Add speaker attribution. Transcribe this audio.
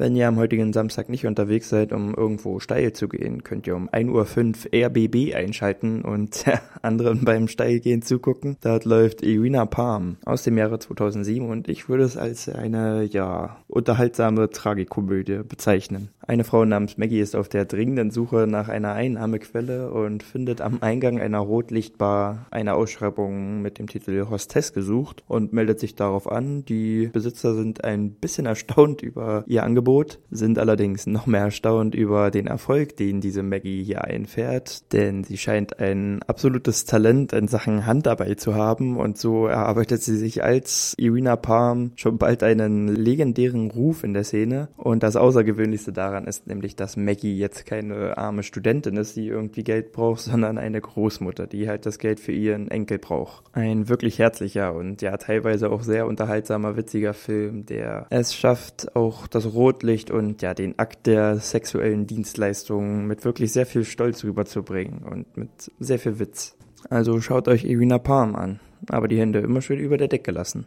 Speaker 1: Wenn ihr am heutigen Samstag nicht unterwegs seid, um irgendwo steil zu gehen, könnt ihr um 1.05 Uhr RBB einschalten und anderen beim Steilgehen zugucken. Dort läuft Irina Palm aus dem Jahre 2007 und ich würde es als eine, ja, unterhaltsame Tragikomödie bezeichnen. Eine Frau namens Maggie ist auf der dringenden Suche nach einer Einnahmequelle und findet am Eingang einer Rotlichtbar eine Ausschreibung mit dem Titel Hostess gesucht und meldet sich darauf an. Die Besitzer sind ein bisschen erstaunt über ihr Angebot, sind allerdings noch mehr erstaunt über den Erfolg, den diese Maggie hier einfährt, denn sie scheint ein absolutes Talent in Sachen Handarbeit zu haben und so erarbeitet sie sich als Irina Palm schon bald einen legendären Ruf in der Szene und das Außergewöhnlichste daran daran ist nämlich, dass Maggie jetzt keine arme Studentin ist, die irgendwie Geld braucht, sondern eine Großmutter, die halt das Geld für ihren Enkel braucht. Ein wirklich herzlicher und ja teilweise auch sehr unterhaltsamer, witziger Film, der es schafft, auch das Rotlicht und ja den Akt der sexuellen Dienstleistungen mit wirklich sehr viel Stolz rüberzubringen und mit sehr viel Witz. Also schaut euch Irina Palm an, aber die Hände immer schön über der Decke lassen.